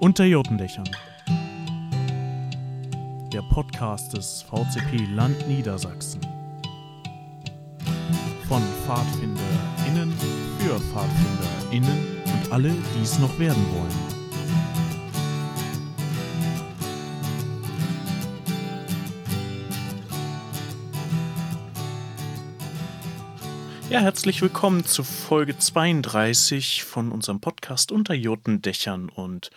Unter Jotendächern. Der Podcast des VCP Land Niedersachsen. Von PfadfinderInnen für PfadfinderInnen und alle, die es noch werden wollen. Ja, herzlich willkommen zu Folge 32 von unserem Podcast Unter Jotendächern. Und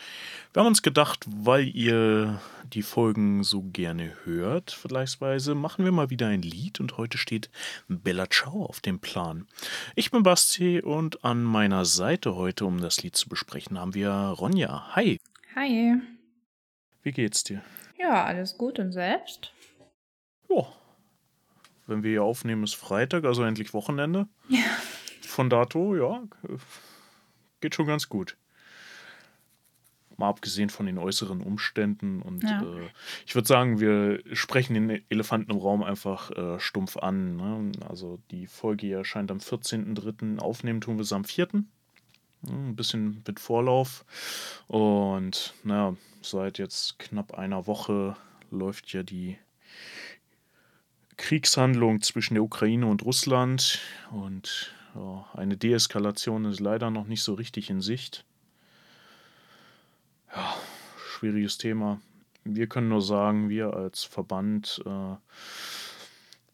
wir haben uns gedacht, weil ihr die Folgen so gerne hört, vergleichsweise, machen wir mal wieder ein Lied. Und heute steht Bella Ciao auf dem Plan. Ich bin Basti und an meiner Seite heute, um das Lied zu besprechen, haben wir Ronja. Hi. Hi. Wie geht's dir? Ja, alles gut und selbst? Ja, wenn wir hier aufnehmen, ist Freitag, also endlich Wochenende. Ja. Von dato, ja, geht schon ganz gut. Mal abgesehen von den äußeren Umständen. Und ja. äh, ich würde sagen, wir sprechen den Elefanten im Raum einfach äh, stumpf an. Ne? Also die Folge hier erscheint am 14.03. Aufnehmen tun wir es am 4. Hm, ein bisschen mit Vorlauf. Und naja, seit jetzt knapp einer Woche läuft ja die Kriegshandlung zwischen der Ukraine und Russland und ja, eine Deeskalation ist leider noch nicht so richtig in Sicht. Ja, schwieriges Thema. Wir können nur sagen, wir als Verband äh,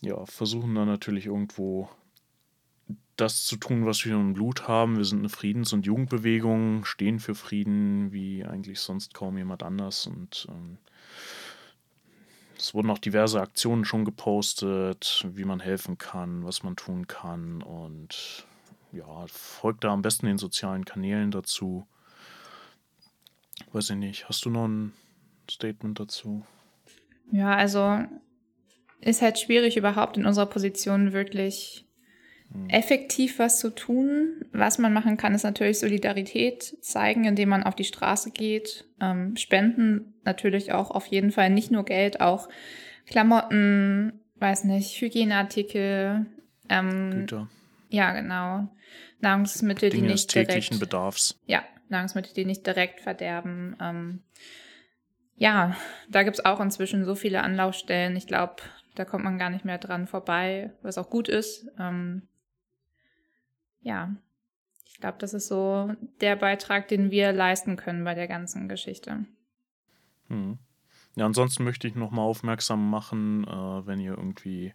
ja, versuchen da natürlich irgendwo das zu tun, was wir im Blut haben. Wir sind eine Friedens- und Jugendbewegung, stehen für Frieden wie eigentlich sonst kaum jemand anders und ähm, es wurden auch diverse Aktionen schon gepostet, wie man helfen kann, was man tun kann. Und ja, folgt da am besten den sozialen Kanälen dazu. Weiß ich nicht. Hast du noch ein Statement dazu? Ja, also ist halt schwierig, überhaupt in unserer Position wirklich. Effektiv was zu tun. Was man machen kann, ist natürlich Solidarität zeigen, indem man auf die Straße geht. Ähm, spenden natürlich auch auf jeden Fall nicht nur Geld, auch Klamotten, weiß nicht, Hygieneartikel. Ähm, Güter. Ja, genau. Nahrungsmittel, Dinge die nicht täglichen direkt, Bedarfs. Ja, Nahrungsmittel, die nicht direkt verderben. Ähm, ja, da gibt's auch inzwischen so viele Anlaufstellen. Ich glaube, da kommt man gar nicht mehr dran vorbei, was auch gut ist. Ähm, ja, ich glaube, das ist so der Beitrag, den wir leisten können bei der ganzen Geschichte. Hm. Ja, ansonsten möchte ich nochmal aufmerksam machen, äh, wenn ihr irgendwie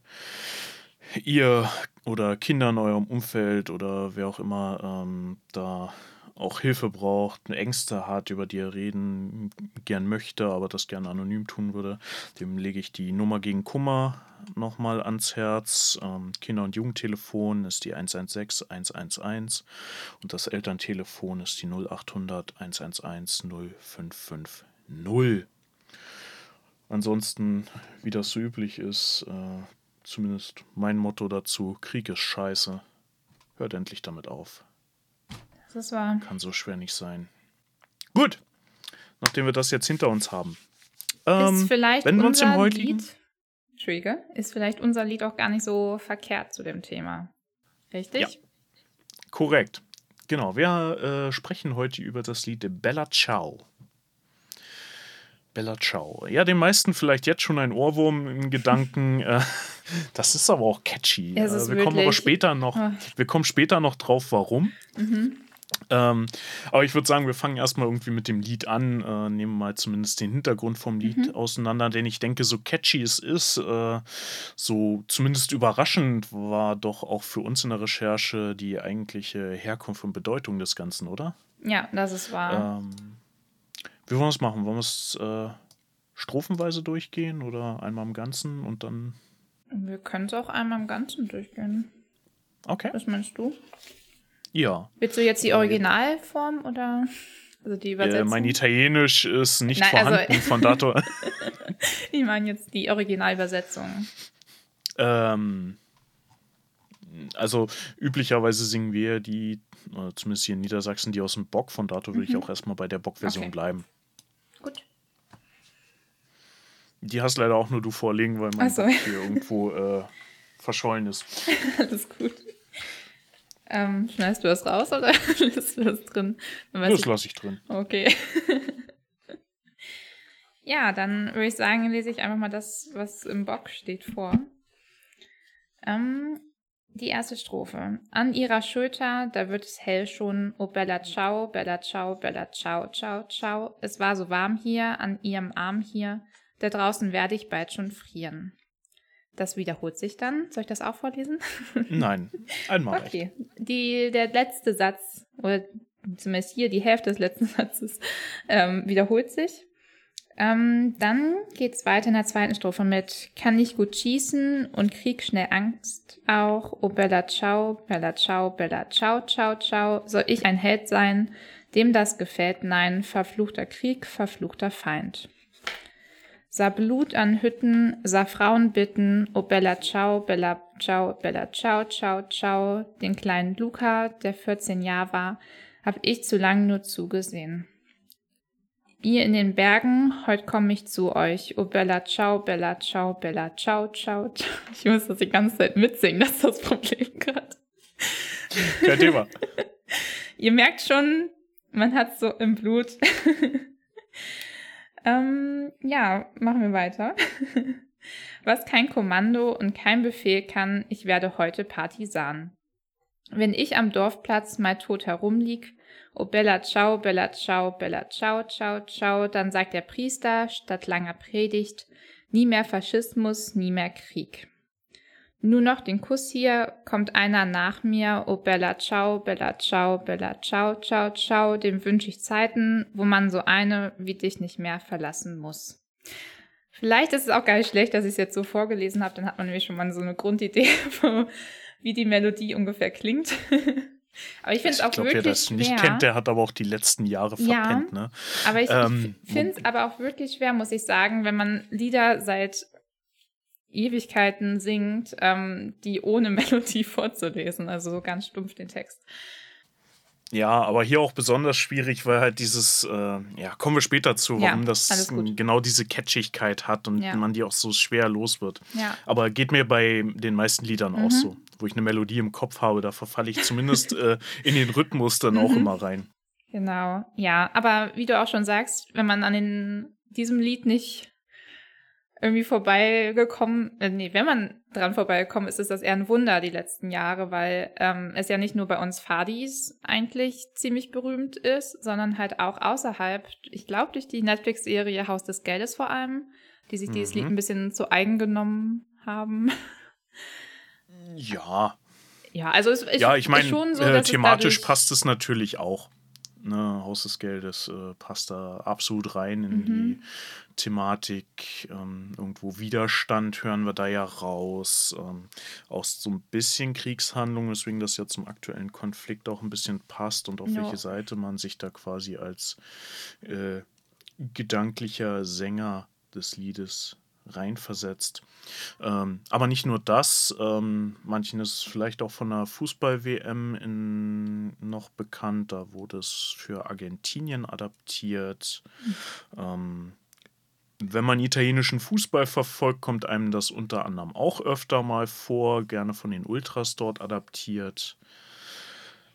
ihr oder Kinder in eurem Umfeld oder wer auch immer ähm, da auch Hilfe braucht, Ängste hat, über die er reden gern möchte, aber das gerne anonym tun würde, dem lege ich die Nummer gegen Kummer nochmal ans Herz. Ähm, Kinder- und Jugendtelefon ist die 116 111 und das Elterntelefon ist die 0800 111 0550. Ansonsten, wie das so üblich ist, äh, zumindest mein Motto dazu, Krieg ist scheiße. Hört endlich damit auf. Das war. Kann so schwer nicht sein. Gut, nachdem wir das jetzt hinter uns haben. Ähm, ist vielleicht wenn wir uns im heutigen Lied, Entschuldige, ist vielleicht unser Lied auch gar nicht so verkehrt zu dem Thema. Richtig? Ja, korrekt. Genau, wir äh, sprechen heute über das Lied Bella Ciao. Bella Ciao. Ja, den meisten vielleicht jetzt schon ein Ohrwurm im Gedanken. Äh, das ist aber auch catchy. Ja, äh, wir kommen aber später noch, wir kommen später noch drauf, warum. Mhm. Ähm, aber ich würde sagen, wir fangen erstmal irgendwie mit dem Lied an, äh, nehmen mal zumindest den Hintergrund vom Lied mhm. auseinander, denn ich denke, so catchy es ist, äh, so zumindest überraschend war doch auch für uns in der Recherche die eigentliche Herkunft und Bedeutung des Ganzen, oder? Ja, das ist wahr. Ähm, wie wollen wir es machen? Wollen wir es äh, strophenweise durchgehen oder einmal im Ganzen und dann. Wir können es auch einmal im Ganzen durchgehen. Okay. Was meinst du? Ja. Willst du jetzt die Originalform oder also die Übersetzung? Äh, mein Italienisch ist nicht Nein, also vorhanden, also, von dato. ich meine jetzt die Originalübersetzung. Ähm, also üblicherweise singen wir die, zumindest hier in Niedersachsen, die aus dem Bock. Von dato mhm. würde ich auch erstmal bei der Bock-Version okay. bleiben. Gut. Die hast leider auch nur du vorlegen, weil mein so. Bock hier irgendwo äh, verschollen ist. Alles gut. Ähm, schneidest du das raus oder lässt du das drin? Das lasse ich drin. Okay. Ja, dann würde ich sagen, lese ich einfach mal das, was im Bock steht, vor. Ähm, die erste Strophe. An ihrer Schulter, da wird es hell schon. Oh Bella ciao, Bella ciao, Bella ciao, ciao, ciao. Es war so warm hier, an ihrem Arm hier. Da draußen werde ich bald schon frieren. Das wiederholt sich dann. Soll ich das auch vorlesen? Nein, einmal. Okay. Die, der letzte Satz, oder zumindest hier die Hälfte des letzten Satzes, ähm, wiederholt sich. Ähm, dann geht's weiter in der zweiten Strophe mit Kann nicht gut schießen und krieg schnell Angst auch. Oh Bella ciao, Bella ciao, Bella ciao, ciao, ciao. Soll ich ein Held sein, dem das gefällt? Nein, verfluchter Krieg, verfluchter Feind. Sah Blut an Hütten, sah Frauen bitten, oh Bella ciao, Bella ciao, Bella ciao, ciao, ciao. Den kleinen Luca, der 14 Jahre war, hab ich zu lang nur zugesehen. Ihr in den Bergen, heute komme ich zu euch. Oh Bella, ciao, Bella, ciao, Bella, ciao, ciao, ciao. Ich muss das die ganze Zeit mitsingen, das ist das Problem gerade. Kein Thema. Ihr merkt schon, man hat so im Blut. ähm, ja, machen wir weiter. Was kein Kommando und kein Befehl kann, ich werde heute Partisan. Wenn ich am Dorfplatz mal tot herumlieg, Oh Bella ciao, Bella ciao, Bella ciao, ciao, ciao. Dann sagt der Priester statt langer Predigt, nie mehr Faschismus, nie mehr Krieg. Nur noch den Kuss hier, kommt einer nach mir, oh Bella ciao, Bella ciao, Bella ciao, ciao, ciao, dem wünsche ich Zeiten, wo man so eine wie dich nicht mehr verlassen muss. Vielleicht ist es auch gar nicht schlecht, dass ich es jetzt so vorgelesen habe, dann hat man nämlich schon mal so eine Grundidee, wie die Melodie ungefähr klingt. Aber ich finde es auch glaub, wirklich wer das nicht kennt, der hat aber auch die letzten Jahre verpennt. Ja, ne? Aber ich, ähm, ich finde es aber auch wirklich schwer, muss ich sagen, wenn man Lieder seit Ewigkeiten singt, ähm, die ohne Melodie vorzulesen, also so ganz stumpf den Text. Ja, aber hier auch besonders schwierig, weil halt dieses, äh, ja, kommen wir später zu, warum ja, das genau diese Catchigkeit hat und ja. man die auch so schwer los wird. Ja. Aber geht mir bei den meisten Liedern mhm. auch so, wo ich eine Melodie im Kopf habe, da verfalle ich zumindest äh, in den Rhythmus dann mhm. auch immer rein. Genau, ja, aber wie du auch schon sagst, wenn man an den, diesem Lied nicht irgendwie vorbeigekommen, äh, nee, wenn man dran vorbeigekommen ist, ist das eher ein Wunder die letzten Jahre, weil ähm, es ja nicht nur bei uns Fadis eigentlich ziemlich berühmt ist, sondern halt auch außerhalb, ich glaube durch die Netflix-Serie Haus des Geldes vor allem, die sich mhm. dieses Lied mhm. ein bisschen zu eigen genommen haben. Ja. Ja, also es, ich, ja, ich meine, so, äh, thematisch es passt es natürlich auch. Ne, Haus des Geldes äh, passt da absolut rein in mhm. die Thematik. Ähm, irgendwo Widerstand hören wir da ja raus. Ähm, auch so ein bisschen Kriegshandlung, weswegen das ja zum aktuellen Konflikt auch ein bisschen passt und auf ja. welche Seite man sich da quasi als äh, gedanklicher Sänger des Liedes reinversetzt. Ähm, aber nicht nur das, ähm, manchen ist vielleicht auch von der Fußball-WM noch bekannt, da wurde es für Argentinien adaptiert. Ähm, wenn man italienischen Fußball verfolgt, kommt einem das unter anderem auch öfter mal vor, gerne von den Ultras dort adaptiert.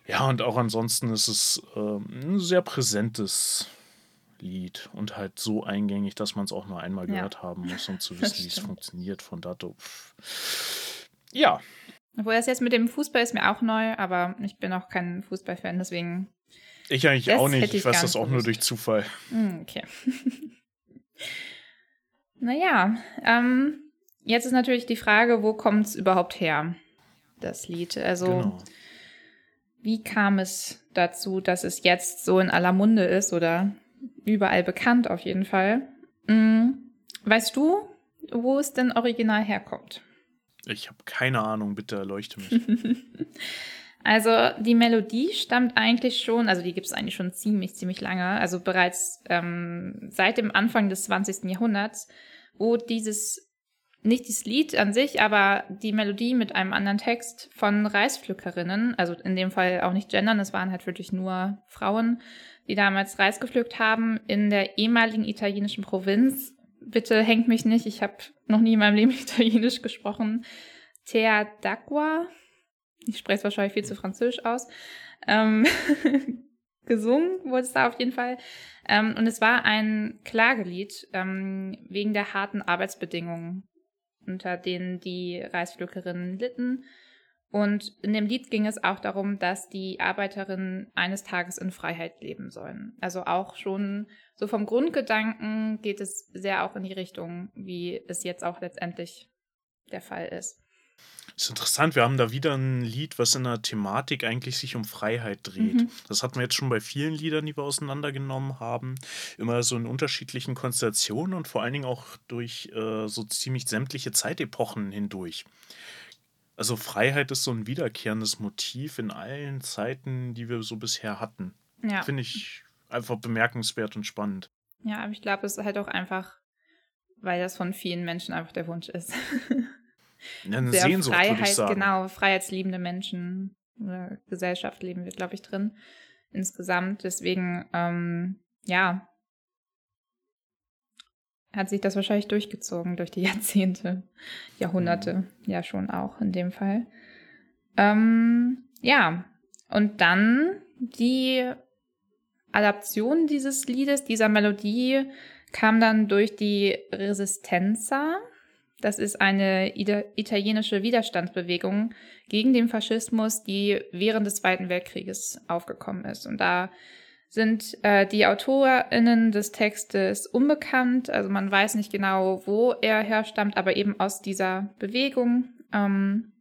Ja, und auch ansonsten ist es äh, ein sehr präsentes Lied und halt so eingängig, dass man es auch nur einmal gehört ja. haben muss, um zu wissen, wie es funktioniert. Von dato. Ja. Obwohl das jetzt mit dem Fußball ist mir auch neu, aber ich bin auch kein Fußballfan, deswegen. Ich eigentlich auch nicht. Ich, ich weiß das auch nur durch Zufall. Hm, okay. naja, ähm, jetzt ist natürlich die Frage, wo kommt es überhaupt her, das Lied? Also, genau. wie kam es dazu, dass es jetzt so in aller Munde ist oder überall bekannt auf jeden Fall. Mhm. Weißt du, wo es denn original herkommt? Ich habe keine Ahnung, bitte erleuchte mich. also die Melodie stammt eigentlich schon, also die gibt es eigentlich schon ziemlich, ziemlich lange, also bereits ähm, seit dem Anfang des 20. Jahrhunderts, wo dieses, nicht das Lied an sich, aber die Melodie mit einem anderen Text von Reispflückerinnen, also in dem Fall auch nicht gendern, es waren halt wirklich nur Frauen, die damals Reis gepflückt haben in der ehemaligen italienischen Provinz. Bitte hängt mich nicht, ich habe noch nie in meinem Leben Italienisch gesprochen. Terra d'Acqua. Ich spreche es wahrscheinlich viel zu französisch aus. Ähm, gesungen, wurde es da auf jeden Fall. Ähm, und es war ein Klagelied ähm, wegen der harten Arbeitsbedingungen, unter denen die Reispflückerinnen litten. Und in dem Lied ging es auch darum, dass die Arbeiterinnen eines Tages in Freiheit leben sollen. Also auch schon so vom Grundgedanken geht es sehr auch in die Richtung, wie es jetzt auch letztendlich der Fall ist. Das ist interessant, wir haben da wieder ein Lied, was in der Thematik eigentlich sich um Freiheit dreht. Mhm. Das hatten wir jetzt schon bei vielen Liedern, die wir auseinandergenommen haben. Immer so in unterschiedlichen Konstellationen und vor allen Dingen auch durch äh, so ziemlich sämtliche Zeitepochen hindurch. Also Freiheit ist so ein wiederkehrendes Motiv in allen Zeiten, die wir so bisher hatten. Ja. Finde ich einfach bemerkenswert und spannend. Ja, aber ich glaube, es ist halt auch einfach, weil das von vielen Menschen einfach der Wunsch ist. Eine Sehr Sehnsucht, Freiheit, genau, freiheitsliebende Menschen oder Gesellschaft leben wir, glaube ich, drin insgesamt. Deswegen, ähm, ja, hat sich das wahrscheinlich durchgezogen durch die Jahrzehnte, Jahrhunderte, mhm. ja schon auch in dem Fall. Ähm, ja, und dann die Adaption dieses Liedes, dieser Melodie, kam dann durch die Resistenza. Das ist eine italienische Widerstandsbewegung gegen den Faschismus, die während des Zweiten Weltkrieges aufgekommen ist. Und da sind äh, die AutorInnen des Textes unbekannt. Also man weiß nicht genau, wo er herstammt, aber eben aus dieser Bewegung. Ähm,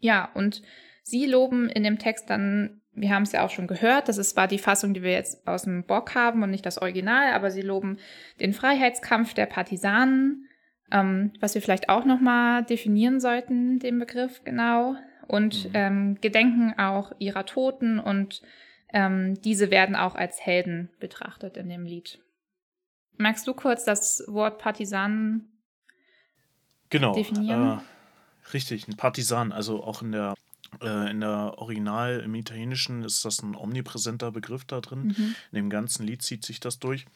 ja, und sie loben in dem Text dann, wir haben es ja auch schon gehört, das ist zwar die Fassung, die wir jetzt aus dem Bock haben und nicht das Original, aber sie loben den Freiheitskampf der Partisanen, ähm, was wir vielleicht auch nochmal definieren sollten, den Begriff genau. Und mhm. ähm, gedenken auch ihrer Toten und ähm, diese werden auch als Helden betrachtet in dem Lied. Magst du kurz das Wort Partisan genau, definieren? Äh, richtig, ein Partisan, also auch in der äh, in der Original im Italienischen ist das ein omnipräsenter Begriff da drin. Mhm. In dem ganzen Lied zieht sich das durch.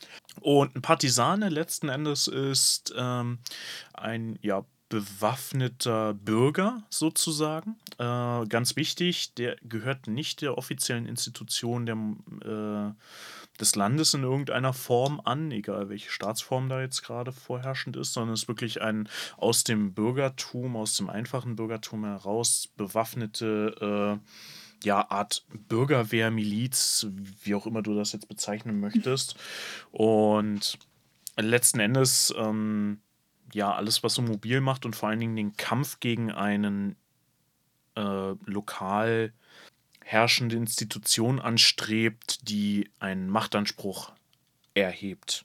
Und ein Partisane letzten Endes ist ähm, ein ja, bewaffneter Bürger sozusagen. Äh, ganz wichtig, der gehört nicht der offiziellen Institution der, äh, des Landes in irgendeiner Form an, egal welche Staatsform da jetzt gerade vorherrschend ist, sondern ist wirklich ein aus dem Bürgertum, aus dem einfachen Bürgertum heraus bewaffnete äh, ja, Art Bürgerwehr, Miliz, wie auch immer du das jetzt bezeichnen möchtest. Und letzten Endes ähm, ja, alles, was so mobil macht und vor allen Dingen den Kampf gegen einen äh, lokal herrschende Institution anstrebt, die einen Machtanspruch erhebt.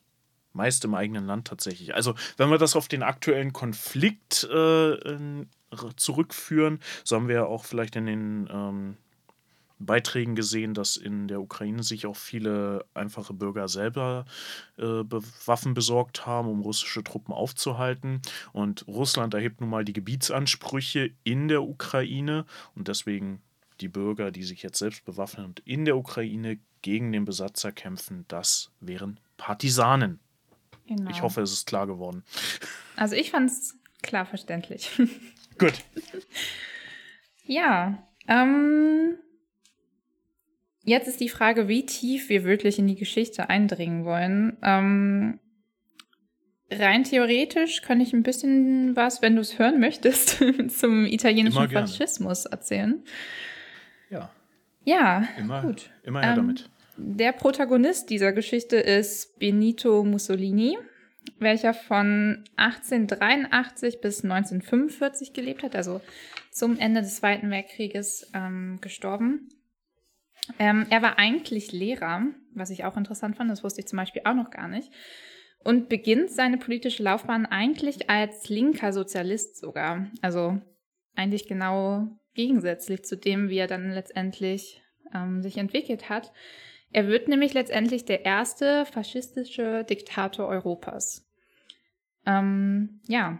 Meist im eigenen Land tatsächlich. Also, wenn wir das auf den aktuellen Konflikt äh, zurückführen, so haben wir ja auch vielleicht in den ähm, Beiträgen gesehen, dass in der Ukraine sich auch viele einfache Bürger selber äh, Waffen besorgt haben, um russische Truppen aufzuhalten. Und Russland erhebt nun mal die Gebietsansprüche in der Ukraine und deswegen die Bürger, die sich jetzt selbst bewaffnen und in der Ukraine gegen den Besatzer kämpfen, das wären Partisanen. Genau. Ich hoffe, es ist klar geworden. Also ich fand es klar verständlich. Gut. ja, ähm, Jetzt ist die Frage, wie tief wir wirklich in die Geschichte eindringen wollen. Ähm, rein theoretisch kann ich ein bisschen was, wenn du es hören möchtest, zum italienischen Faschismus erzählen. Ja. Ja, immer, gut. Immer her ähm, damit. Der Protagonist dieser Geschichte ist Benito Mussolini, welcher von 1883 bis 1945 gelebt hat, also zum Ende des Zweiten Weltkrieges ähm, gestorben. Ähm, er war eigentlich Lehrer, was ich auch interessant fand, das wusste ich zum Beispiel auch noch gar nicht. Und beginnt seine politische Laufbahn eigentlich als linker Sozialist sogar. Also eigentlich genau gegensätzlich zu dem, wie er dann letztendlich ähm, sich entwickelt hat. Er wird nämlich letztendlich der erste faschistische Diktator Europas. Ähm, ja,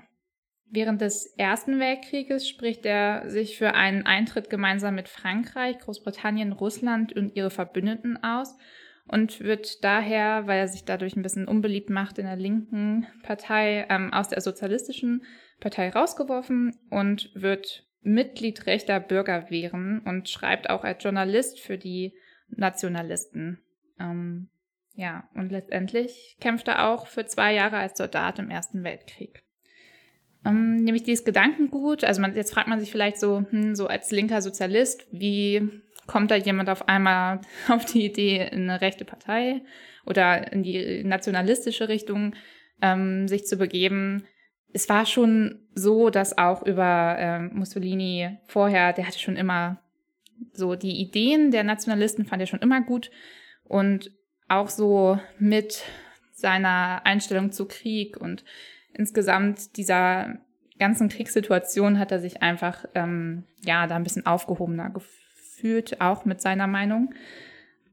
Während des Ersten Weltkrieges spricht er sich für einen Eintritt gemeinsam mit Frankreich, Großbritannien, Russland und ihre Verbündeten aus und wird daher, weil er sich dadurch ein bisschen unbeliebt macht in der linken Partei, ähm, aus der sozialistischen Partei rausgeworfen und wird Mitglied rechter Bürgerwehren und schreibt auch als Journalist für die Nationalisten. Ähm, ja, und letztendlich kämpfte er auch für zwei Jahre als Soldat im Ersten Weltkrieg. Ähm, nämlich dieses Gedankengut, also man, jetzt fragt man sich vielleicht so, hm, so als linker Sozialist, wie kommt da jemand auf einmal auf die Idee, in eine rechte Partei oder in die nationalistische Richtung ähm, sich zu begeben? Es war schon so, dass auch über ähm, Mussolini vorher, der hatte schon immer so die Ideen der Nationalisten fand er schon immer gut und auch so mit seiner Einstellung zu Krieg und insgesamt dieser ganzen Kriegssituation hat er sich einfach ähm, ja da ein bisschen aufgehobener gefühlt, auch mit seiner Meinung.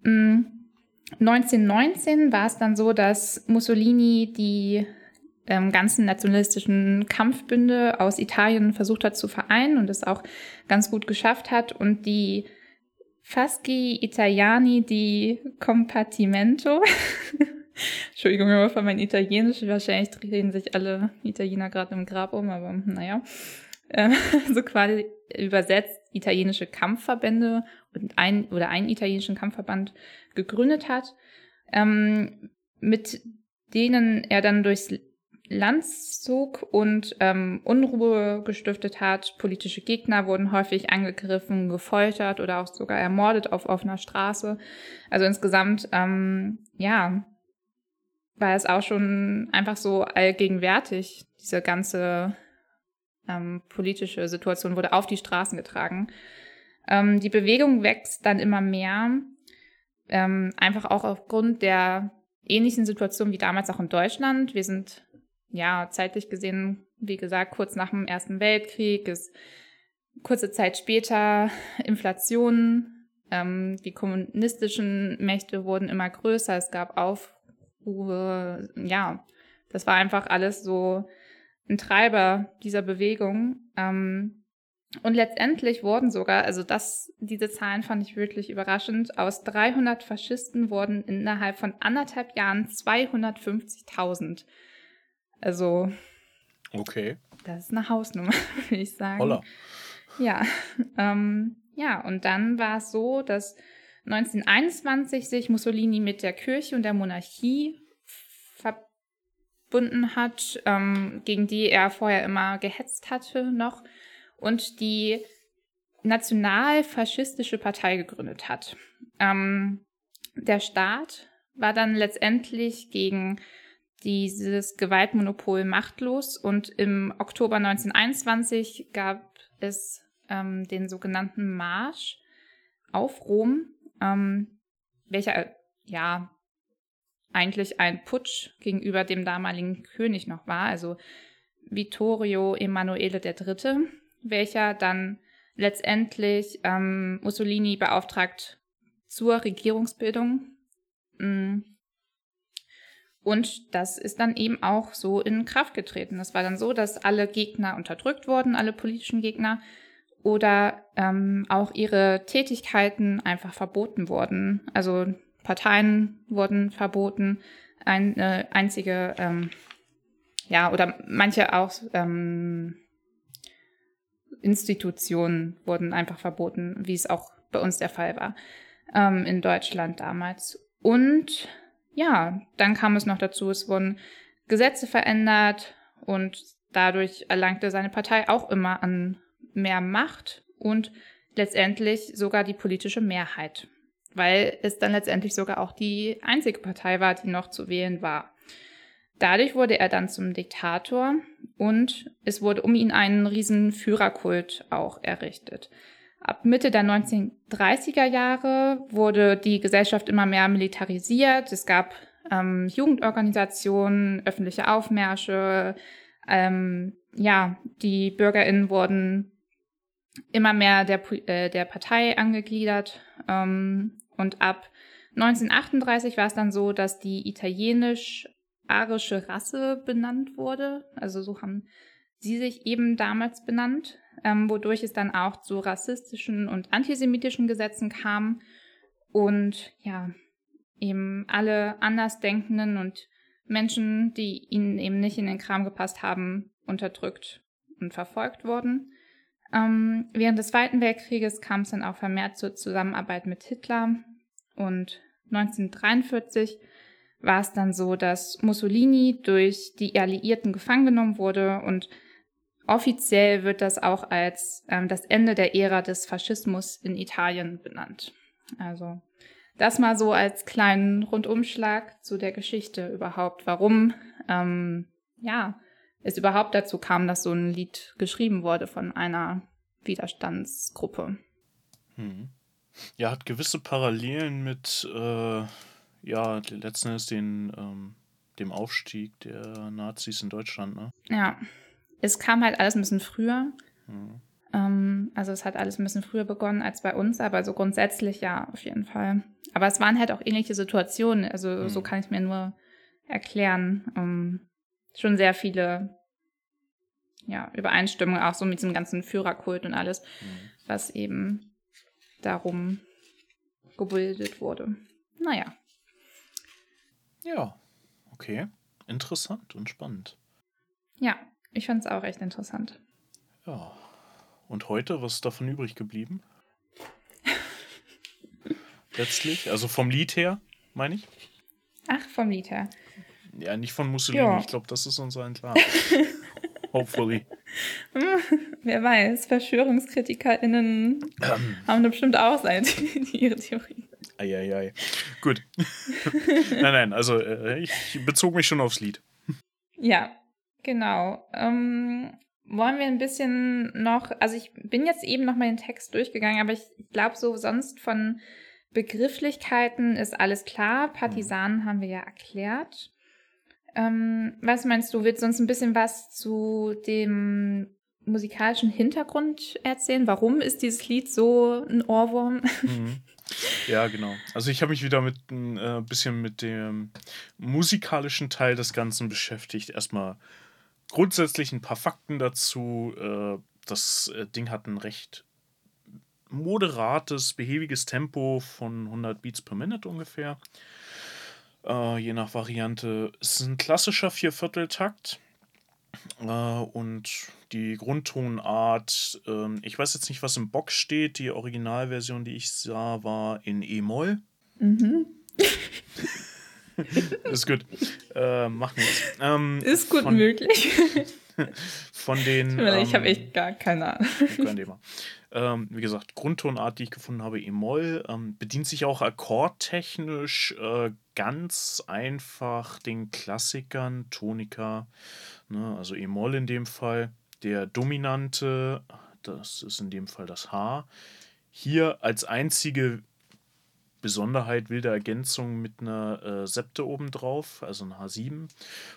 Mhm. 1919 war es dann so, dass Mussolini die ähm, ganzen nationalistischen Kampfbünde aus Italien versucht hat zu vereinen und es auch ganz gut geschafft hat und die Fasci Italiani di Compartimento Entschuldigung immer für mein Italienisch. Wahrscheinlich drehen sich alle Italiener gerade im Grab um, aber naja. Äh, so quasi übersetzt italienische Kampfverbände und ein oder einen italienischen Kampfverband gegründet hat, ähm, mit denen er dann durchs Land zog und ähm, Unruhe gestiftet hat. Politische Gegner wurden häufig angegriffen, gefoltert oder auch sogar ermordet auf offener Straße. Also insgesamt, ähm, ja, war es auch schon einfach so allgegenwärtig. Diese ganze ähm, politische Situation wurde auf die Straßen getragen. Ähm, die Bewegung wächst dann immer mehr, ähm, einfach auch aufgrund der ähnlichen Situation wie damals auch in Deutschland. Wir sind ja zeitlich gesehen, wie gesagt, kurz nach dem Ersten Weltkrieg, ist kurze Zeit später Inflation. Ähm, die kommunistischen Mächte wurden immer größer. Es gab auf Ruhe, ja, das war einfach alles so ein Treiber dieser Bewegung. Ähm, und letztendlich wurden sogar, also das, diese Zahlen fand ich wirklich überraschend, aus 300 Faschisten wurden innerhalb von anderthalb Jahren 250.000. Also. Okay. Das ist eine Hausnummer, würde ich sagen. Holla. Ja. Ähm, ja, und dann war es so, dass 1921 sich Mussolini mit der Kirche und der Monarchie verbunden hat, ähm, gegen die er vorher immer gehetzt hatte noch, und die nationalfaschistische Partei gegründet hat. Ähm, der Staat war dann letztendlich gegen dieses Gewaltmonopol machtlos und im Oktober 1921 gab es ähm, den sogenannten Marsch auf Rom, ähm, welcher ja eigentlich ein Putsch gegenüber dem damaligen König noch war, also Vittorio Emanuele III., welcher dann letztendlich ähm, Mussolini beauftragt zur Regierungsbildung. Mm. Und das ist dann eben auch so in Kraft getreten. Es war dann so, dass alle Gegner unterdrückt wurden, alle politischen Gegner, oder ähm, auch ihre Tätigkeiten einfach verboten wurden. Also Parteien wurden verboten, eine einzige, ähm, ja, oder manche auch ähm, Institutionen wurden einfach verboten, wie es auch bei uns der Fall war ähm, in Deutschland damals. Und ja, dann kam es noch dazu, es wurden Gesetze verändert und dadurch erlangte seine Partei auch immer an mehr Macht und letztendlich sogar die politische Mehrheit, weil es dann letztendlich sogar auch die einzige Partei war, die noch zu wählen war. Dadurch wurde er dann zum Diktator und es wurde um ihn einen riesen Führerkult auch errichtet. Ab Mitte der 1930er Jahre wurde die Gesellschaft immer mehr militarisiert. Es gab ähm, Jugendorganisationen, öffentliche Aufmärsche. Ähm, ja, die BürgerInnen wurden immer mehr der, äh, der Partei angegliedert. Ähm, und ab 1938 war es dann so, dass die italienisch-arische Rasse benannt wurde. Also so haben sie sich eben damals benannt, ähm, wodurch es dann auch zu rassistischen und antisemitischen Gesetzen kam. Und ja, eben alle Andersdenkenden und Menschen, die ihnen eben nicht in den Kram gepasst haben, unterdrückt und verfolgt wurden. Ähm, während des Zweiten Weltkrieges kam es dann auch vermehrt zur Zusammenarbeit mit Hitler und 1943 war es dann so, dass Mussolini durch die Alliierten gefangen genommen wurde und offiziell wird das auch als ähm, das Ende der Ära des Faschismus in Italien benannt. Also das mal so als kleinen Rundumschlag zu der Geschichte überhaupt, warum ähm, ja es überhaupt dazu kam, dass so ein Lied geschrieben wurde von einer Widerstandsgruppe. Hm. Ja, hat gewisse Parallelen mit äh, ja letzten Endes den ähm, dem Aufstieg der Nazis in Deutschland, ne? Ja, es kam halt alles ein bisschen früher. Hm. Ähm, also es hat alles ein bisschen früher begonnen als bei uns, aber so grundsätzlich ja, auf jeden Fall. Aber es waren halt auch ähnliche Situationen, also mhm. so kann ich mir nur erklären. Ähm, schon sehr viele ja, Übereinstimmungen, auch so mit diesem ganzen Führerkult und alles, mhm. was eben darum gebildet wurde. Naja. Ja, okay. Interessant und spannend. Ja, ich fand es auch echt interessant. Ja. Und heute, was ist davon übrig geblieben? Letztlich, also vom Lied her, meine ich. Ach, vom Lied her. Ja, nicht von Mussolini. Ja. Ich glaube, das ist uns allen klar. Hopefully. Wer weiß, VerschwörungskritikerInnen ähm. haben da bestimmt auch seine, ihre Theorien. Eieiei. Gut. nein, nein, also äh, ich bezog mich schon aufs Lied. Ja, genau. Ähm, wollen wir ein bisschen noch, also ich bin jetzt eben noch mal den Text durchgegangen, aber ich glaube so sonst von Begrifflichkeiten ist alles klar. Partisanen mhm. haben wir ja erklärt. Ähm, was meinst du? Willst du uns ein bisschen was zu dem musikalischen Hintergrund erzählen? Warum ist dieses Lied so ein Ohrwurm? Mhm. Ja, genau. Also ich habe mich wieder mit ein äh, bisschen mit dem musikalischen Teil des Ganzen beschäftigt. Erstmal grundsätzlich ein paar Fakten dazu. Äh, das äh, Ding hat ein recht moderates, behäbiges Tempo von 100 Beats per Minute ungefähr. Äh, je nach Variante. Es ist ein klassischer Viervierteltakt. Und die Grundtonart, äh, ich weiß jetzt nicht, was im Box steht. Die Originalversion, die ich sah, war in E-Moll. Mhm. ist gut. Äh, machen wir ähm, Ist gut von, möglich. von den. Ich habe echt gar keine Ahnung. Kein Thema. Ähm, wie gesagt, Grundtonart, die ich gefunden habe, E-Moll, ähm, bedient sich auch akkordtechnisch äh, ganz einfach den Klassikern, Tonika, ne, also E-Moll in dem Fall. Der dominante, das ist in dem Fall das H. Hier als einzige Besonderheit wilde Ergänzung mit einer äh, Septe obendrauf, also ein H7.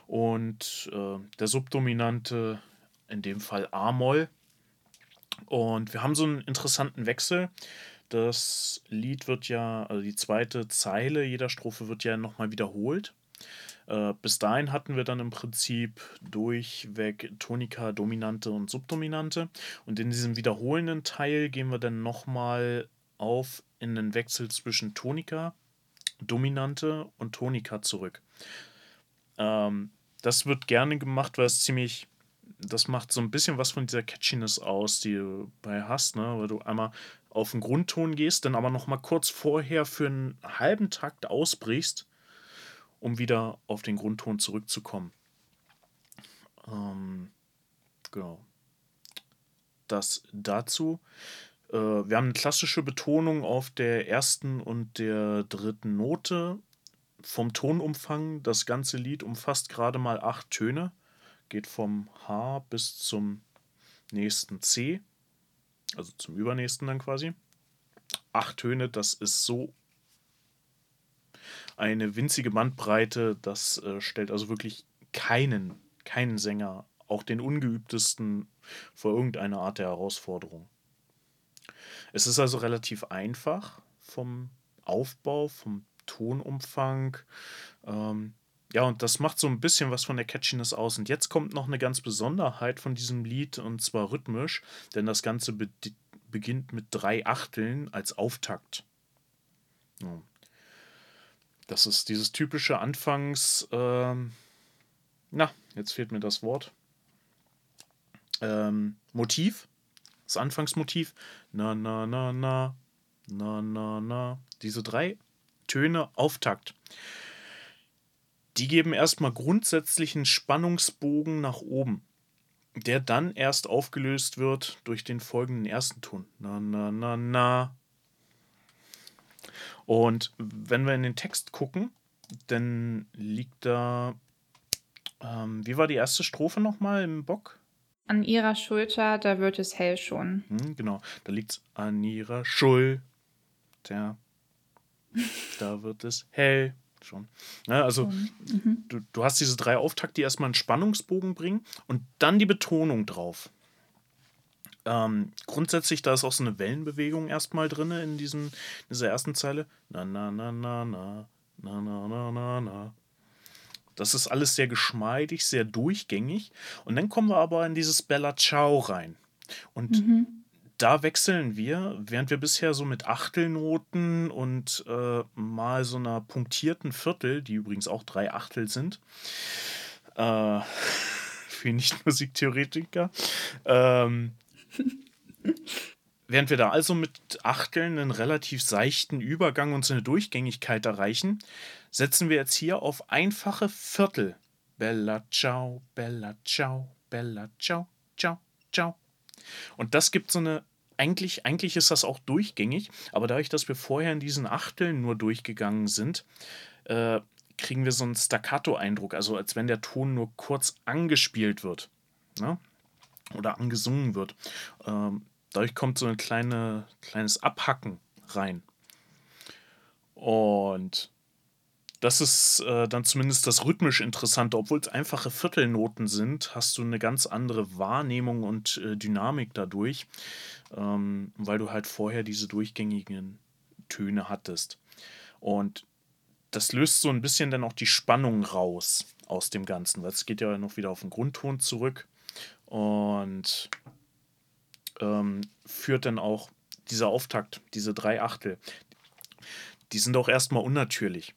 Und äh, der Subdominante, in dem Fall A-Moll, und wir haben so einen interessanten Wechsel. Das Lied wird ja, also die zweite Zeile jeder Strophe wird ja nochmal wiederholt. Äh, bis dahin hatten wir dann im Prinzip durchweg Tonika, Dominante und Subdominante. Und in diesem wiederholenden Teil gehen wir dann nochmal auf in den Wechsel zwischen Tonika, Dominante und Tonika zurück. Ähm, das wird gerne gemacht, weil es ziemlich das macht so ein bisschen was von dieser Catchiness aus, die du bei hast, ne? Weil du einmal auf den Grundton gehst, dann aber noch mal kurz vorher für einen halben Takt ausbrichst, um wieder auf den Grundton zurückzukommen. Ähm, genau. Das dazu. Äh, wir haben eine klassische Betonung auf der ersten und der dritten Note. Vom Tonumfang, das ganze Lied umfasst gerade mal acht Töne geht vom H bis zum nächsten C, also zum übernächsten dann quasi. Acht Töne, das ist so eine winzige Bandbreite, das äh, stellt also wirklich keinen, keinen Sänger, auch den ungeübtesten, vor irgendeiner Art der Herausforderung. Es ist also relativ einfach vom Aufbau, vom Tonumfang. Ähm, ja, und das macht so ein bisschen was von der Catchiness aus. Und jetzt kommt noch eine ganz Besonderheit von diesem Lied, und zwar rhythmisch, denn das Ganze be beginnt mit drei Achteln als Auftakt. Ja. Das ist dieses typische Anfangs... Ähm, na, jetzt fehlt mir das Wort. Ähm, Motiv. Das Anfangsmotiv. Na, na, na, na. Na, na, na. Diese drei Töne Auftakt. Die geben erstmal grundsätzlich einen Spannungsbogen nach oben, der dann erst aufgelöst wird durch den folgenden ersten Ton. Na, na, na, na. Und wenn wir in den Text gucken, dann liegt da. Ähm, wie war die erste Strophe nochmal im Bock? An ihrer Schulter, da wird es hell schon. Hm, genau, da liegt es an ihrer Schulter. da wird es hell schon. Ja, also mhm. du, du hast diese drei Auftakte, die erstmal einen Spannungsbogen bringen und dann die Betonung drauf. Ähm, grundsätzlich, da ist auch so eine Wellenbewegung erstmal drin in, diesen, in dieser ersten Zeile. Na, na, na, na, na, na, na, na, na, na. Das ist alles sehr geschmeidig, sehr durchgängig. Und dann kommen wir aber in dieses Bella Ciao rein. Und mhm. da wechseln wir, während wir bisher so mit Achtelnoten und äh, mal so einer punktierten Viertel, die übrigens auch drei Achtel sind, äh, für Nicht-Musiktheoretiker, ähm, Während wir da also mit Achteln einen relativ seichten Übergang und so eine Durchgängigkeit erreichen, setzen wir jetzt hier auf einfache Viertel. Bella ciao, bella ciao, bella ciao, ciao, ciao. Und das gibt so eine, eigentlich, eigentlich ist das auch durchgängig, aber dadurch, dass wir vorher in diesen Achteln nur durchgegangen sind, äh, kriegen wir so einen Staccato-Eindruck, also als wenn der Ton nur kurz angespielt wird. Ne? oder angesungen wird. Ähm, dadurch kommt so ein kleine, kleines Abhacken rein. Und das ist äh, dann zumindest das rhythmisch Interessante. Obwohl es einfache Viertelnoten sind, hast du eine ganz andere Wahrnehmung und äh, Dynamik dadurch, ähm, weil du halt vorher diese durchgängigen Töne hattest. Und das löst so ein bisschen dann auch die Spannung raus aus dem Ganzen, weil es geht ja noch wieder auf den Grundton zurück und ähm, führt dann auch dieser Auftakt, diese drei Achtel, die sind auch erstmal unnatürlich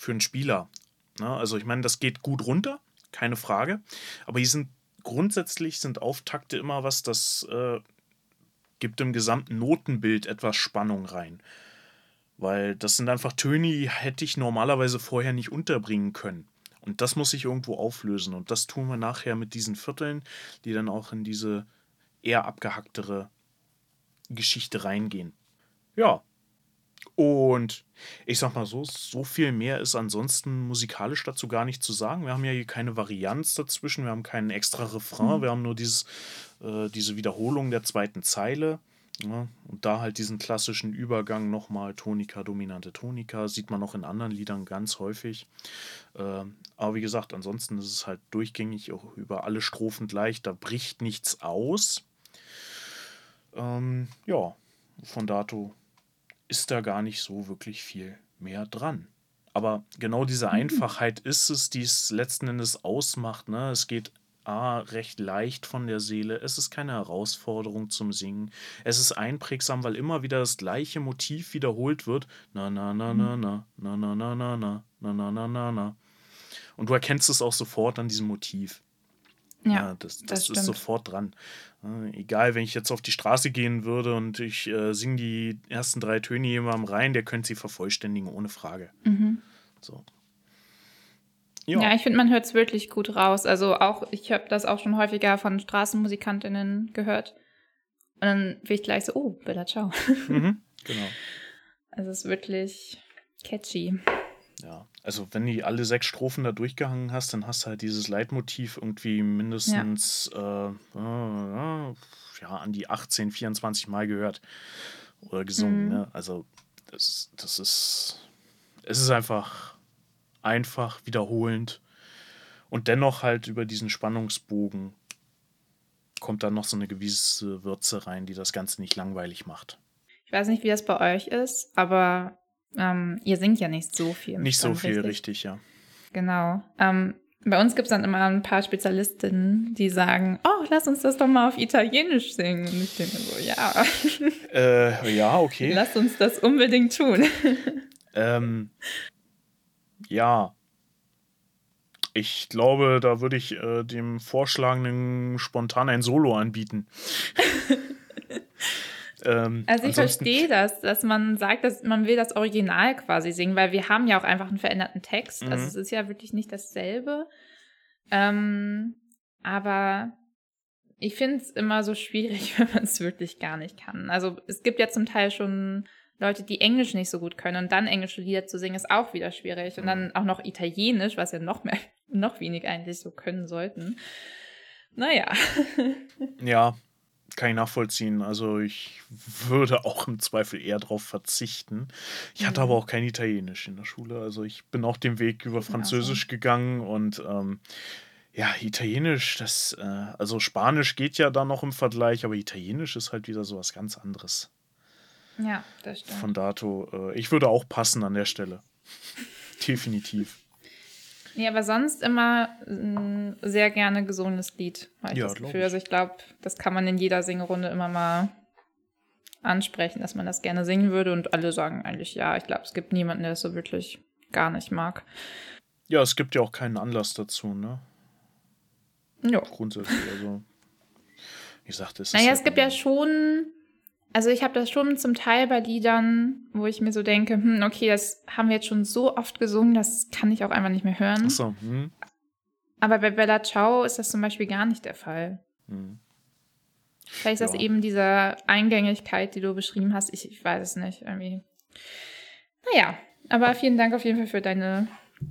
für einen Spieler. Ne? Also ich meine, das geht gut runter, keine Frage, aber die sind grundsätzlich sind Auftakte immer was, das äh, gibt im gesamten Notenbild etwas Spannung rein. Weil das sind einfach Töne, die hätte ich normalerweise vorher nicht unterbringen können. Und das muss sich irgendwo auflösen. Und das tun wir nachher mit diesen Vierteln, die dann auch in diese eher abgehacktere Geschichte reingehen. Ja. Und ich sag mal so, so viel mehr ist ansonsten musikalisch dazu gar nicht zu sagen. Wir haben ja hier keine Varianz dazwischen, wir haben keinen extra Refrain, mhm. wir haben nur dieses, äh, diese Wiederholung der zweiten Zeile. Ja, und da halt diesen klassischen Übergang nochmal Tonika, dominante Tonika, sieht man auch in anderen Liedern ganz häufig. Äh, aber wie gesagt, ansonsten ist es halt durchgängig auch über alle Strophen gleich, da bricht nichts aus. Ähm, ja, von dato ist da gar nicht so wirklich viel mehr dran. Aber genau diese mhm. Einfachheit ist es, die es letzten Endes ausmacht. Ne? Es geht A, recht leicht von der Seele. Es ist keine Herausforderung zum Singen. Es ist einprägsam, weil immer wieder das gleiche Motiv wiederholt wird. Na, na, na, na, na, na, na, na, na, na, na, na, na, na, na. Und du erkennst es auch sofort an diesem Motiv. Ja, ja das, das, das ist sofort dran. Äh, egal, wenn ich jetzt auf die Straße gehen würde und ich äh, singe die ersten drei Töne jemandem rein, der könnte sie vervollständigen, ohne Frage. Mhm. So. Ja, ja ich finde, man hört es wirklich gut raus. Also auch, ich habe das auch schon häufiger von Straßenmusikantinnen gehört. Und dann bin ich gleich so, oh, Bella Ciao. Mhm, genau. Also es ist wirklich catchy. Ja, also wenn du alle sechs Strophen da durchgehangen hast, dann hast du halt dieses Leitmotiv irgendwie mindestens ja, äh, äh, ja an die 18, 24 Mal gehört oder gesungen. Mhm. Ne? Also das, das ist, es ist einfach einfach, wiederholend. Und dennoch halt über diesen Spannungsbogen kommt dann noch so eine gewisse Würze rein, die das Ganze nicht langweilig macht. Ich weiß nicht, wie das bei euch ist, aber ähm, ihr singt ja nicht so viel. Nicht so viel, richtig, richtig ja. Genau. Ähm, bei uns gibt es dann immer ein paar Spezialistinnen, die sagen, oh, lass uns das doch mal auf Italienisch singen. Und ich denke so, ja. Äh, ja, okay. Lass uns das unbedingt tun. ähm, ja. Ich glaube, da würde ich äh, dem Vorschlagenden spontan ein Solo anbieten. Ähm, also ich verstehe das, dass man sagt, dass man will das Original quasi singen, weil wir haben ja auch einfach einen veränderten Text. Also mhm. Also es ist ja wirklich nicht dasselbe. Ähm, aber ich finde es immer so schwierig, wenn man es wirklich gar nicht kann. Also es gibt ja zum Teil schon Leute, die Englisch nicht so gut können und dann englische Lieder zu singen, ist auch wieder schwierig. Und dann auch noch Italienisch, was ja noch mehr, noch wenig eigentlich so können sollten. Naja. Ja, kann ich nachvollziehen. Also ich würde auch im Zweifel eher darauf verzichten. Ich hatte mhm. aber auch kein Italienisch in der Schule. Also ich bin auch den Weg über Französisch also. gegangen und ähm, ja, Italienisch, das, äh, also Spanisch geht ja da noch im Vergleich, aber Italienisch ist halt wieder so was ganz anderes. Ja, das stimmt. Von dato, äh, ich würde auch passen an der Stelle. Definitiv. Nee, aber sonst immer ein sehr gerne gesungenes Lied, habe ich ja, das Gefühl. Ich. Also ich glaube, das kann man in jeder Singerunde immer mal ansprechen, dass man das gerne singen würde und alle sagen eigentlich ja. Ich glaube, es gibt niemanden, der es so wirklich gar nicht mag. Ja, es gibt ja auch keinen Anlass dazu, ne? Ja. Grundsätzlich, also. Wie gesagt, es Naja, es gibt ja schon also ich habe das schon zum Teil bei Liedern, wo ich mir so denke, hm, okay, das haben wir jetzt schon so oft gesungen, das kann ich auch einfach nicht mehr hören. Ach so, hm. Aber bei Bella Ciao ist das zum Beispiel gar nicht der Fall. Hm. Vielleicht ist ja. das eben diese Eingängigkeit, die du beschrieben hast. Ich, ich weiß es nicht. Irgendwie. Naja, aber vielen Dank auf jeden Fall für deine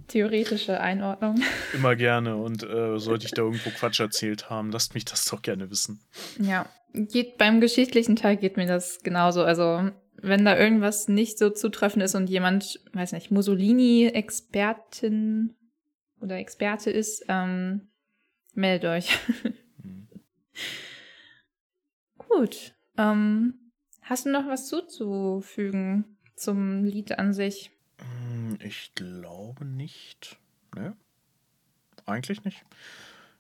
theoretische Einordnung. Immer gerne. Und äh, sollte ich da irgendwo Quatsch erzählt haben, lasst mich das doch gerne wissen. Ja, geht beim geschichtlichen Teil geht mir das genauso. Also wenn da irgendwas nicht so zutreffend ist und jemand, weiß nicht, Mussolini-Expertin oder Experte ist, ähm, meldet euch. Mhm. Gut. Ähm, hast du noch was zuzufügen zum Lied an sich? Hm, ich glaube nicht. Ne? Eigentlich nicht.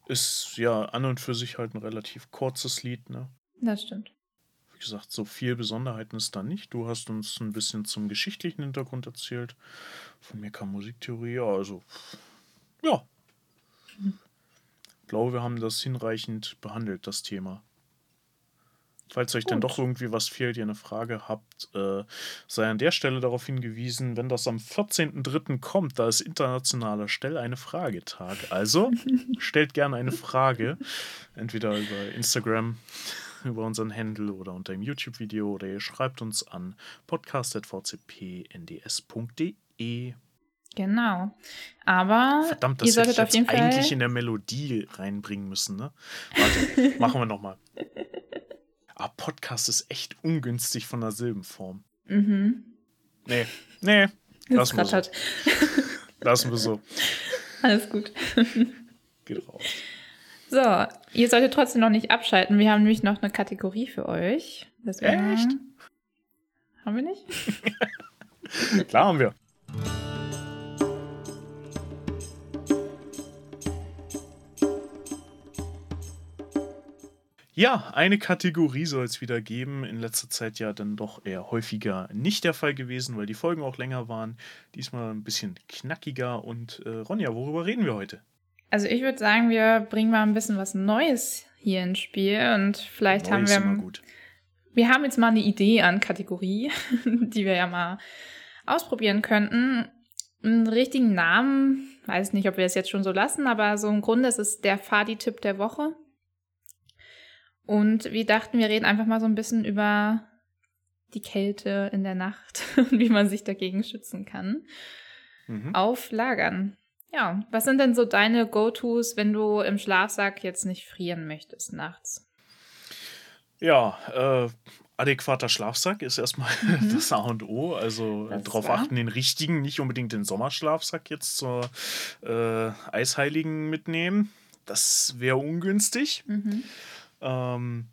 Ist ja an und für sich halt ein relativ kurzes Lied, ne? Das stimmt. Wie gesagt, so viel Besonderheiten ist da nicht. Du hast uns ein bisschen zum geschichtlichen Hintergrund erzählt. Von mir kam Musiktheorie, also ja. Mhm. Ich glaube, wir haben das hinreichend behandelt, das Thema. Falls euch Gut. dann doch irgendwie was fehlt, ihr eine Frage habt, äh, sei an der Stelle darauf hingewiesen, wenn das am 14.03. kommt, da ist internationaler Stell eine Fragetag. Also stellt gerne eine Frage, entweder über Instagram, über unseren Handle oder unter dem YouTube-Video oder ihr schreibt uns an podcast.vcpnds.de. Genau. Aber Verdammt, das ihr solltet auf jeden eigentlich Fall in der Melodie reinbringen müssen, ne? Warte, machen wir nochmal. Aber Podcast ist echt ungünstig von der Silbenform. Mhm. Nee, nee. Lassen wir, so. lassen wir so. Alles gut. Geht raus. So, ihr solltet trotzdem noch nicht abschalten. Wir haben nämlich noch eine Kategorie für euch. Deswegen Echt? Haben wir nicht? Klar haben wir. Ja, eine Kategorie soll es wieder geben. In letzter Zeit ja dann doch eher häufiger nicht der Fall gewesen, weil die Folgen auch länger waren. Diesmal ein bisschen knackiger. Und äh, Ronja, worüber reden wir heute? Also ich würde sagen, wir bringen mal ein bisschen was Neues hier ins Spiel und vielleicht Neues haben wir. Immer gut. Wir haben jetzt mal eine Idee an Kategorie, die wir ja mal ausprobieren könnten. Einen richtigen Namen, weiß nicht, ob wir es jetzt schon so lassen, aber so im Grunde ist es der Fadi-Tipp der Woche. Und wir dachten, wir reden einfach mal so ein bisschen über die Kälte in der Nacht und wie man sich dagegen schützen kann. Mhm. Auf Lagern. Ja, was sind denn so deine Go-Tos, wenn du im Schlafsack jetzt nicht frieren möchtest nachts? Ja, äh, adäquater Schlafsack ist erstmal mhm. das A und O. Also darauf achten, den richtigen, nicht unbedingt den Sommerschlafsack jetzt zur äh, Eisheiligen mitnehmen. Das wäre ungünstig. Mhm. Ähm,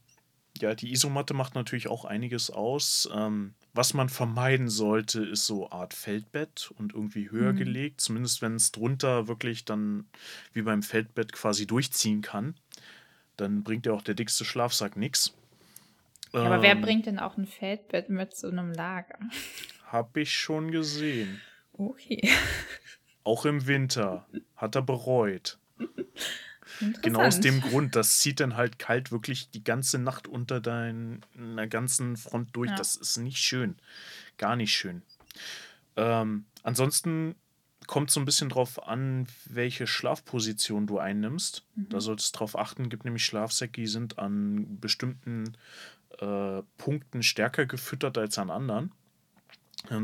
ja, die Isomatte macht natürlich auch einiges aus. Ähm, was man vermeiden sollte, ist so Art Feldbett und irgendwie höher mhm. gelegt, zumindest wenn es drunter wirklich dann wie beim Feldbett quasi durchziehen kann. Dann bringt ja auch der dickste Schlafsack nichts. Ja, aber ähm, wer bringt denn auch ein Feldbett mit so einem Lager? Hab ich schon gesehen. Okay. Auch im Winter. Hat er bereut. Genau aus dem Grund, das zieht dann halt kalt wirklich die ganze Nacht unter deiner ganzen Front durch. Ja. Das ist nicht schön. Gar nicht schön. Ähm, ansonsten kommt so ein bisschen drauf an, welche Schlafposition du einnimmt. Mhm. Da solltest du drauf achten. Es gibt nämlich Schlafsäcke, die sind an bestimmten äh, Punkten stärker gefüttert als an anderen.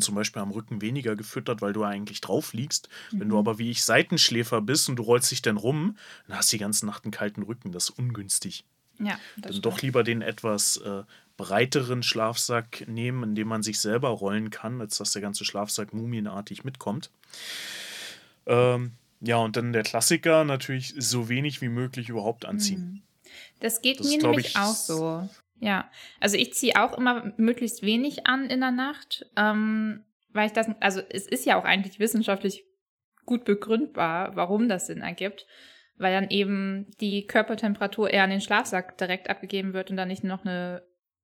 Zum Beispiel am Rücken weniger gefüttert, weil du eigentlich drauf liegst. Mhm. Wenn du mhm. aber wie ich Seitenschläfer bist und du rollst dich dann rum, dann hast du die ganze Nacht einen kalten Rücken. Das ist ungünstig. Ja, dann stimmt. doch lieber den etwas äh, breiteren Schlafsack nehmen, in dem man sich selber rollen kann, als dass der ganze Schlafsack mumienartig mitkommt. Ähm, ja, und dann der Klassiker natürlich so wenig wie möglich überhaupt anziehen. Mhm. Das geht das mir nämlich ich, auch so. Ja, also ich ziehe auch immer möglichst wenig an in der Nacht, ähm, weil ich das, also es ist ja auch eigentlich wissenschaftlich gut begründbar, warum das Sinn ergibt, weil dann eben die Körpertemperatur eher an den Schlafsack direkt abgegeben wird und dann nicht noch eine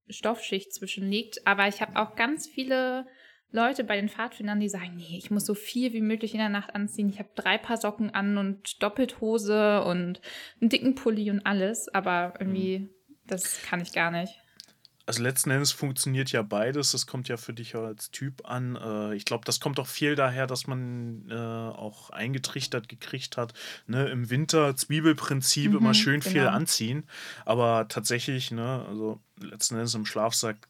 Stoffschicht zwischen liegt. Aber ich habe auch ganz viele Leute bei den Pfadfindern, die sagen, nee, ich muss so viel wie möglich in der Nacht anziehen. Ich habe drei Paar Socken an und Doppelthose und einen dicken Pulli und alles, aber irgendwie mhm. Das kann ich gar nicht. Also letzten Endes funktioniert ja beides. Das kommt ja für dich als Typ an. Äh, ich glaube, das kommt auch viel daher, dass man äh, auch eingetrichtert gekriegt hat. Ne? Im Winter Zwiebelprinzip mhm, immer schön genau. viel anziehen. Aber tatsächlich, ne, also letzten Endes im Schlafsack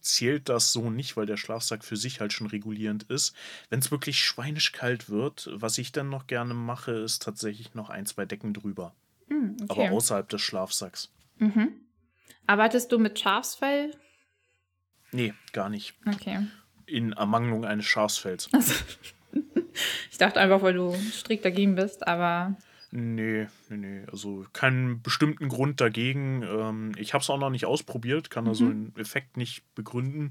zählt das so nicht, weil der Schlafsack für sich halt schon regulierend ist. Wenn es wirklich schweinisch kalt wird, was ich dann noch gerne mache, ist tatsächlich noch ein, zwei Decken drüber. Mhm, okay. Aber außerhalb des Schlafsacks. Mhm. Arbeitest du mit Schafsfell? Nee, gar nicht. Okay. In Ermangelung eines Schafsfells. Also, ich dachte einfach, weil du strikt dagegen bist, aber. Nee, nee, nee. Also keinen bestimmten Grund dagegen. Ähm, ich habe es auch noch nicht ausprobiert, kann also mhm. den Effekt nicht begründen.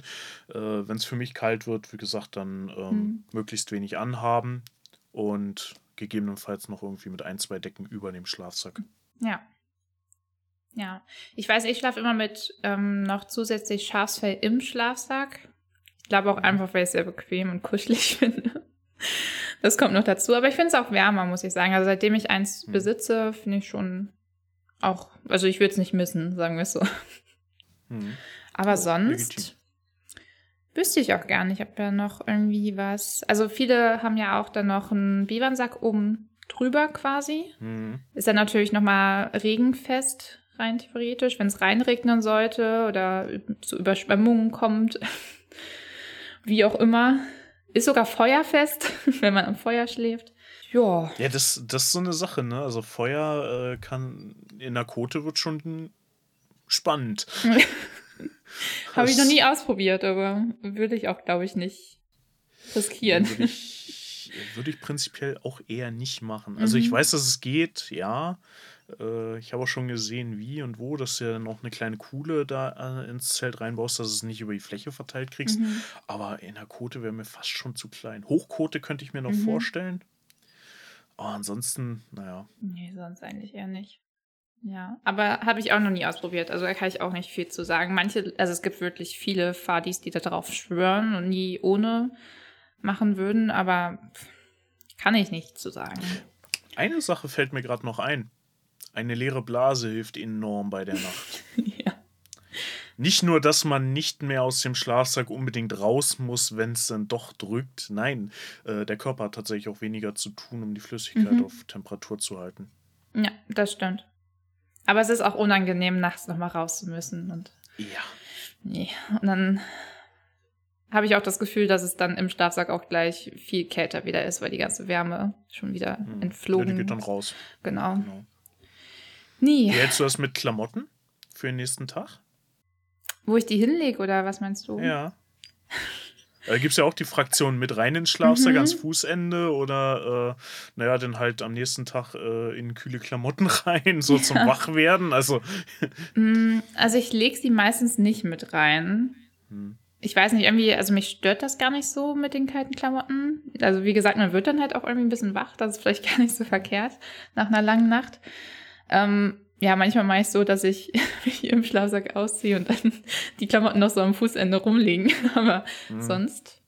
Äh, Wenn es für mich kalt wird, wie gesagt, dann ähm, mhm. möglichst wenig anhaben und gegebenenfalls noch irgendwie mit ein, zwei Decken über dem Schlafsack. Ja. Ja, ich weiß, ich schlafe immer mit ähm, noch zusätzlich Schafsfell im Schlafsack. Ich glaube auch einfach, weil ich es sehr bequem und kuschelig finde. Das kommt noch dazu. Aber ich finde es auch wärmer, muss ich sagen. Also seitdem ich eins hm. besitze, finde ich schon auch, also ich würde es nicht missen, sagen wir es so. Hm. Aber oh, sonst legitim. wüsste ich auch gar nicht, ob da noch irgendwie was. Also viele haben ja auch dann noch einen Bivernsack oben drüber quasi. Hm. Ist dann natürlich nochmal regenfest rein theoretisch, wenn es reinregnen sollte oder zu Überschwemmungen kommt. Wie auch immer. Ist sogar feuerfest, wenn man am Feuer schläft. Ja. Ja, das, das ist so eine Sache, ne? Also Feuer äh, kann in der Kote wird schon spannend. Habe ich noch nie ausprobiert, aber würde ich auch, glaube ich, nicht riskieren. Würde ich, würde ich prinzipiell auch eher nicht machen. Also mhm. ich weiß, dass es geht, ja. Äh, ich habe auch schon gesehen, wie und wo, dass du ja noch eine kleine Kuhle da äh, ins Zelt reinbaust, dass du es nicht über die Fläche verteilt kriegst. Mhm. Aber in der Kote wäre mir fast schon zu klein. Hochkote könnte ich mir noch mhm. vorstellen. Aber ansonsten, naja. Nee, sonst eigentlich eher nicht. Ja, aber habe ich auch noch nie ausprobiert. Also da kann ich auch nicht viel zu sagen. Manche, also es gibt wirklich viele Fadis, die da drauf schwören und nie ohne machen würden, aber kann ich nicht zu sagen. Eine Sache fällt mir gerade noch ein. Eine leere Blase hilft enorm bei der Nacht. ja. Nicht nur, dass man nicht mehr aus dem Schlafsack unbedingt raus muss, wenn es dann doch drückt. Nein, äh, der Körper hat tatsächlich auch weniger zu tun, um die Flüssigkeit mhm. auf Temperatur zu halten. Ja, das stimmt. Aber es ist auch unangenehm, nachts nochmal raus zu müssen. Und ja. Nee. Und dann habe ich auch das Gefühl, dass es dann im Schlafsack auch gleich viel kälter wieder ist, weil die ganze Wärme schon wieder hm. entflogen ist. Ja, die geht dann raus. Genau. genau. Nie. Wie hältst du das mit Klamotten für den nächsten Tag? Wo ich die hinlege oder was meinst du? Ja. Da gibt es ja auch die Fraktion mit rein ins Schlafsack mhm. ans Fußende oder, äh, naja, dann halt am nächsten Tag äh, in kühle Klamotten rein, so ja. zum Wachwerden. Also. Mm, also ich lege sie meistens nicht mit rein. Hm. Ich weiß nicht, irgendwie, also mich stört das gar nicht so mit den kalten Klamotten. Also wie gesagt, man wird dann halt auch irgendwie ein bisschen wach, das ist vielleicht gar nicht so verkehrt nach einer langen Nacht. Ähm, ja, manchmal mache ich so, dass ich mich im Schlafsack ausziehe und dann die Klamotten noch so am Fußende rumliegen. Aber mhm. sonst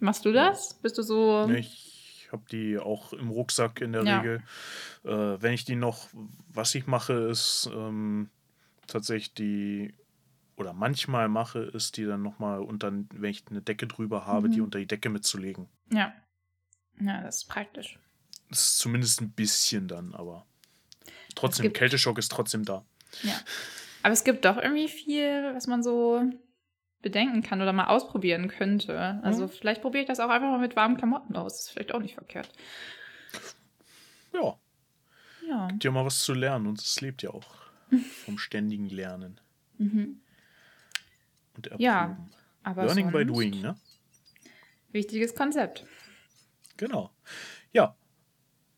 machst du das? Bist du so. Ich habe die auch im Rucksack in der Ja. Regel. Äh, wenn ich die noch, was ich mache, ist ähm, tatsächlich die, oder manchmal mache, ist die dann nochmal unter, wenn ich eine Decke drüber habe, die Mhm. unter die Decke mitzulegen. Ja. Ja, das ist praktisch. Das ist zumindest ein bisschen dann, aber trotzdem, gibt- Kälteschock ist trotzdem da. Ja. Aber es gibt doch irgendwie viel, was man so bedenken kann oder mal ausprobieren könnte. Also Mhm. vielleicht probiere ich das auch einfach mal mit warmen Klamotten aus. Das ist vielleicht auch nicht verkehrt. Ja, Ja. gibt ja mal was zu lernen und es lebt ja auch vom ständigen Lernen Mhm. und Erproben. Ja, Aber Learning by doing, ne? Wichtiges Konzept. Genau. Ja,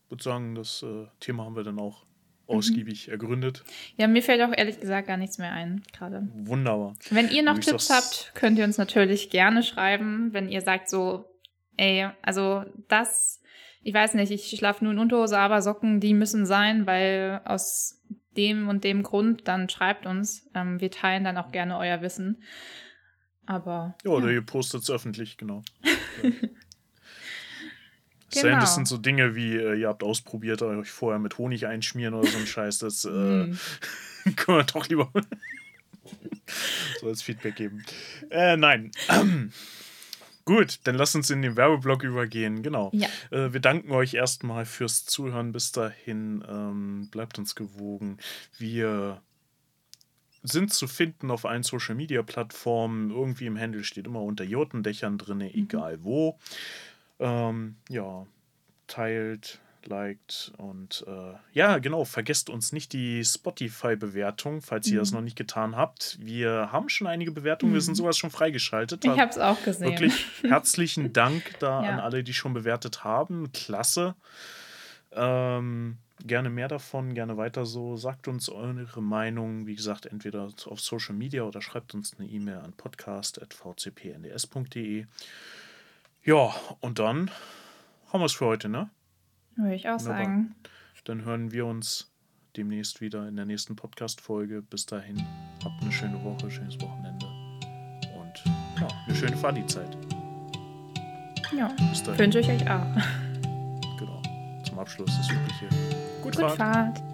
würde sagen, das äh, Thema haben wir dann auch ausgiebig ergründet. Ja, mir fällt auch ehrlich gesagt gar nichts mehr ein gerade. Wunderbar. Wenn ihr noch Tipps habt, könnt ihr uns natürlich gerne schreiben, wenn ihr sagt so, ey, also das, ich weiß nicht, ich schlafe nur in Unterhose, aber Socken, die müssen sein, weil aus dem und dem Grund, dann schreibt uns. Ähm, wir teilen dann auch gerne euer Wissen. Aber Ja, oder ihr postet es öffentlich, genau. Genau. das sind so Dinge wie, äh, ihr habt ausprobiert, euch vorher mit Honig einschmieren oder so ein Scheiß. Das äh, Hm. können wir doch lieber so als Feedback geben. Äh, nein. Gut, dann lasst uns in den Werbeblock übergehen. Genau. Ja. Äh, wir danken euch erstmal fürs Zuhören. Bis dahin, ähm, bleibt uns gewogen. Wir sind zu finden auf allen Social Media Plattformen. Irgendwie im Handle steht immer unter Jotendächern drin, egal wo. Ähm, ja, teilt, liked und äh, ja, genau, vergesst uns nicht die Spotify-Bewertung, falls ihr das Mhm. noch nicht getan habt. Wir haben schon einige Bewertungen, wir sind Mhm. sowas schon freigeschaltet. ich habe es auch gesehen. Wirklich herzlichen Dank da Ja. an alle, die schon bewertet haben. Klasse. Ähm, gerne mehr davon, gerne weiter so. Sagt uns eure Meinung, wie gesagt, entweder auf Social Media oder schreibt uns eine E-Mail an podcast.vcpnds.de. Ja, und dann haben wir es für heute, ne? Würde ich auch Wunderbar. sagen. Dann hören wir uns demnächst wieder in der nächsten Podcast-Folge. Bis dahin, habt eine schöne Woche, schönes Wochenende und ja, eine schöne Fadi-Zeit. Ja, Bis dahin. wünsche ich euch auch. Genau. Zum Abschluss das Übliche. Gut, Gut Fahrt. Fahrt.